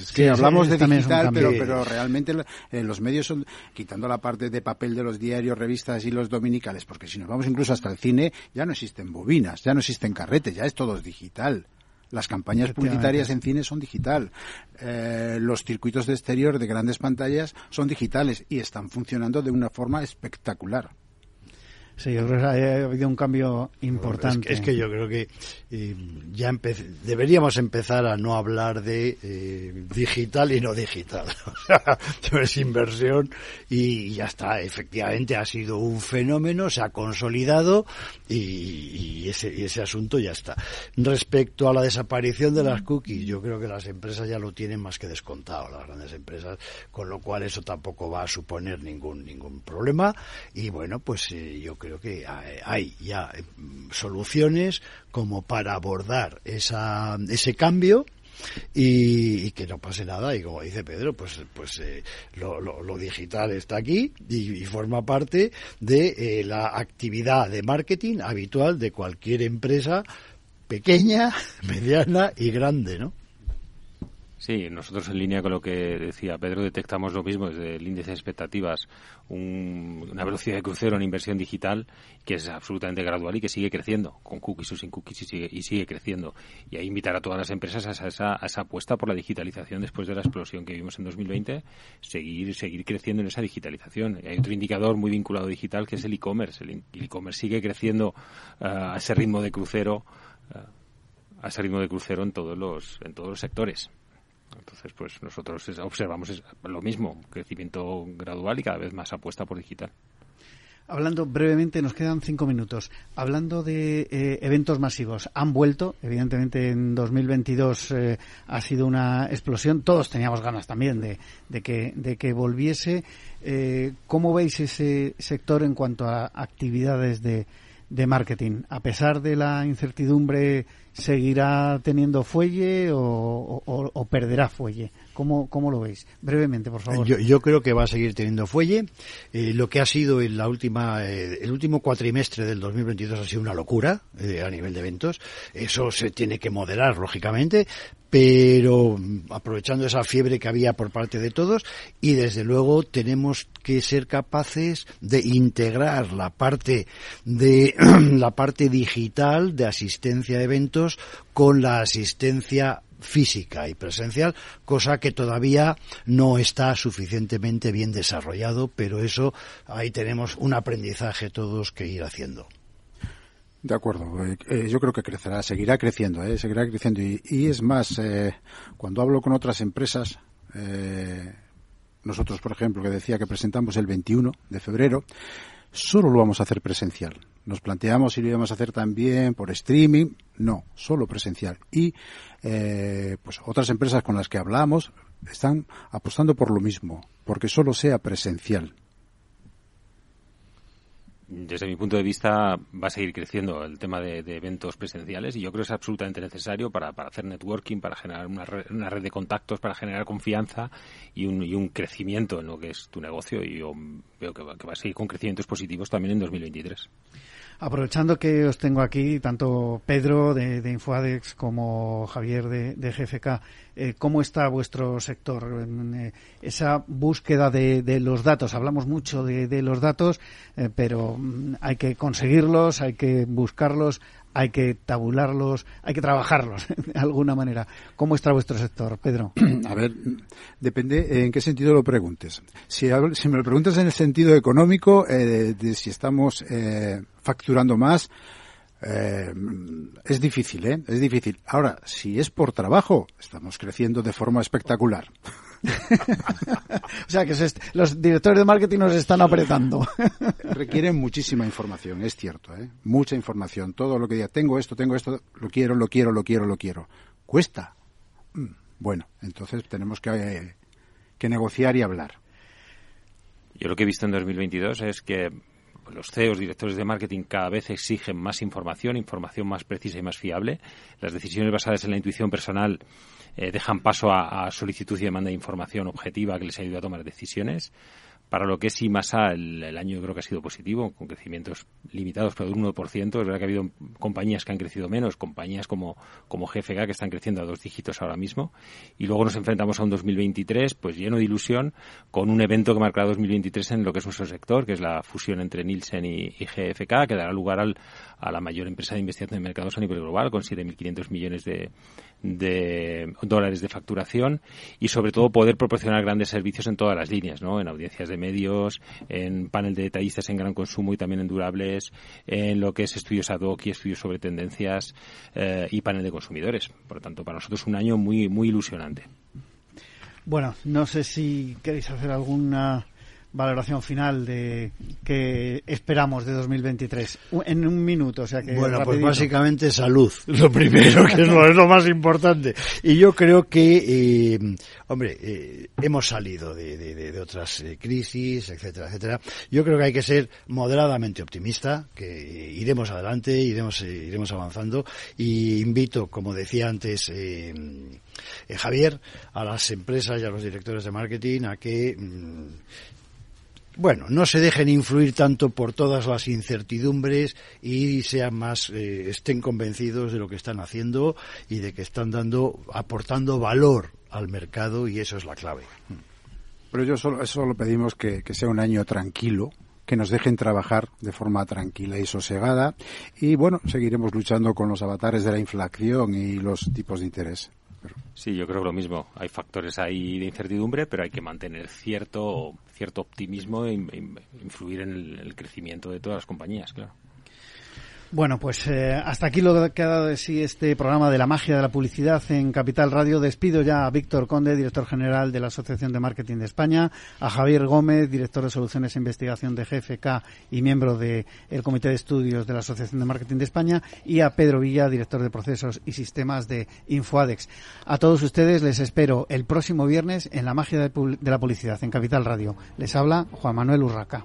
Es que hablamos de digital, pero, pero realmente eh, los medios son, quitando la parte de papel de los diarios, revistas y los dominicales, porque si nos vamos incluso hasta el cine, ya no existen bobinas, ya no existen carretes, ya es todo digital. Las campañas publicitarias en cine son digital. Eh, los circuitos de exterior de grandes pantallas son digitales y están funcionando de una forma espectacular. Sí, yo creo ha habido un cambio importante. Es que, yo creo que eh, ya deberíamos empezar a no hablar de eh, digital y no digital. O sea, es inversión y ya está. Efectivamente ha sido un fenómeno, se ha consolidado y, ese, y ese asunto ya está. Respecto a la desaparición de las cookies, yo creo que las empresas ya lo tienen más que descontado, las grandes empresas, con lo cual eso tampoco va a suponer ningún ningún problema. Y bueno, pues eh, yo creo que hay ya eh, soluciones como para abordar esa, ese cambio y, que no pase nada. Y como dice Pedro pues pues eh, lo, lo, digital está aquí y, forma parte de eh, la actividad de marketing habitual de cualquier empresa pequeña mediana y grande no Sí, nosotros en línea con lo que decía Pedro detectamos lo mismo desde el índice de expectativas, una velocidad de crucero en inversión digital que es absolutamente gradual y que sigue creciendo, con cookies o sin cookies y sigue, y sigue creciendo. Y ahí invitar a todas las empresas a esa, a esa apuesta por la digitalización después de la explosión que vimos en 2020, seguir, seguir creciendo en esa digitalización. Y hay otro indicador muy vinculado digital que es el e-commerce. El e-commerce sigue creciendo eh, a ese ritmo de crucero. Eh, a ese ritmo de crucero en todos los en todos los sectores. Entonces, pues nosotros observamos lo mismo, crecimiento gradual y cada vez más apuesta por digital. Hablando brevemente, nos quedan cinco minutos. Hablando de eh, eventos masivos, han vuelto. Evidentemente, en 2022 eh, ha sido una explosión. Todos teníamos ganas también de, que, de que volviese. Eh, ¿Cómo veis ese sector en cuanto a actividades de, de marketing. A pesar de la incertidumbre, ¿seguirá teniendo fuelle o, perderá fuelle? ¿Cómo, ¿Cómo, lo veis? Brevemente, por favor. Yo, creo que va a seguir teniendo fuelle. Eh, lo que ha sido en la última, eh, el último cuatrimestre del 2022 ha sido una locura eh, a nivel de eventos. Eso se tiene que moderar, lógicamente, pero aprovechando esa fiebre que había por parte de todos y desde luego tenemos que ser capaces de integrar la parte de la parte digital de asistencia a eventos con la asistencia física y presencial, cosa que todavía no está suficientemente bien desarrollado, pero eso ahí tenemos un aprendizaje todos que ir haciendo. De acuerdo. Eh, eh, yo creo que crecerá, seguirá creciendo, eh, seguirá creciendo. Y, es más, cuando hablo con otras empresas, nosotros, por ejemplo, que decía que presentamos el 21 de febrero, solo lo vamos a hacer presencial. Nos planteamos si lo íbamos a hacer también por streaming. No, solo presencial. Y pues otras empresas con las que hablamos están apostando por lo mismo, porque solo sea presencial desde mi punto de vista, va a seguir creciendo el tema de, eventos presenciales y yo creo que es absolutamente necesario para, hacer networking, para generar una red, de contactos, para generar confianza y un, y un, crecimiento en lo que es tu negocio y yo veo que va, que va a seguir con crecimientos positivos también en 2023. Aprovechando que os tengo aquí, tanto Pedro de, de Infoadex como Javier de, de GFK, eh, ¿cómo está vuestro sector? Eh, esa búsqueda de, los datos, hablamos mucho de, de los datos, eh, pero mm, hay que conseguirlos, hay que buscarlos, hay que tabularlos, hay que trabajarlos de alguna manera. ¿Cómo está vuestro sector, Pedro? A ver, depende en qué sentido lo preguntes. Si, me lo preguntas en el sentido económico, eh, de si estamos eh, facturando más, eh, es difícil, ¿eh? Es difícil. Ahora, si es por trabajo, estamos creciendo de forma espectacular. o sea que los directores de marketing nos están apretando. Requieren muchísima información, es cierto, ¿eh? Mucha información. Todo lo que diga, tengo esto, tengo esto, lo quiero, lo quiero, lo quiero, lo quiero. ¿Cuesta? Mm, bueno, entonces tenemos que, que negociar y hablar. Yo lo que he visto en 2022 es que los CEOs, directores de marketing, cada vez exigen más información, información más precisa y más fiable. Las decisiones basadas en la intuición personal eh, dejan paso a, a, solicitud y demanda de información objetiva que les ayude a tomar decisiones. Para lo que es IMASA, el, el año creo que ha sido positivo, con crecimientos limitados, pero de un 1%. Es verdad que ha habido compañías que han crecido menos, compañías como, como GFK que están creciendo a dos dígitos ahora mismo. Y luego nos enfrentamos a un 2023 pues lleno de ilusión, con un evento que marcará 2023 en lo que es nuestro sector, que es la fusión entre Nielsen y, y GFK, que dará lugar al, a la mayor empresa de investigación de mercados a nivel global, con 7.500 millones de, de dólares de facturación y sobre todo poder proporcionar grandes servicios en todas las líneas, ¿no? En audiencias de medios, en panel de detallistas en gran consumo y también en durables, en lo que es estudios ad hoc y estudios sobre tendencias eh, y panel de consumidores. Por lo tanto, para nosotros un año muy muy ilusionante. Bueno, no sé si queréis hacer alguna valoración final de que esperamos de 2023 en un minuto o sea que bueno rapidito. pues básicamente salud. Lo primero que es lo, es lo más importante. Y yo creo que eh, hombre eh, hemos salido de, de, de otras eh, crisis etcétera etcétera. Yo creo que hay que ser moderadamente optimista que iremos adelante iremos eh, iremos avanzando. Y invito como decía antes eh, Javier a las empresas y a los directores de marketing a que mmm, bueno, no se dejen influir tanto por todas las incertidumbres y sean más, eh, estén convencidos de lo que están haciendo y de que están dando, aportando valor al mercado y eso es la clave. Pero yo solo, solo pedimos que, que sea un año tranquilo, que nos dejen trabajar de forma tranquila y sosegada y bueno, seguiremos luchando con los avatares de la inflación y los tipos de interés. Sí, yo creo que lo mismo. Hay factores ahí de incertidumbre, pero hay que mantener cierto, cierto optimismo e influir en el, el crecimiento de todas las compañías, claro. Bueno, pues eh, hasta aquí lo que ha dado de sí este programa de la magia de la publicidad en Capital Radio. Despido ya a Víctor Conde, director general de la Asociación de Marketing de España, a Javier Gómez, director de Soluciones e Investigación de GFK y miembro del de Comité de Estudios de la Asociación de Marketing de España, y a Pedro Villa, director de Procesos y Sistemas de Infoadex. A todos ustedes les espero el próximo viernes en la magia de la publicidad en Capital Radio. Les habla Juan Manuel Urraca.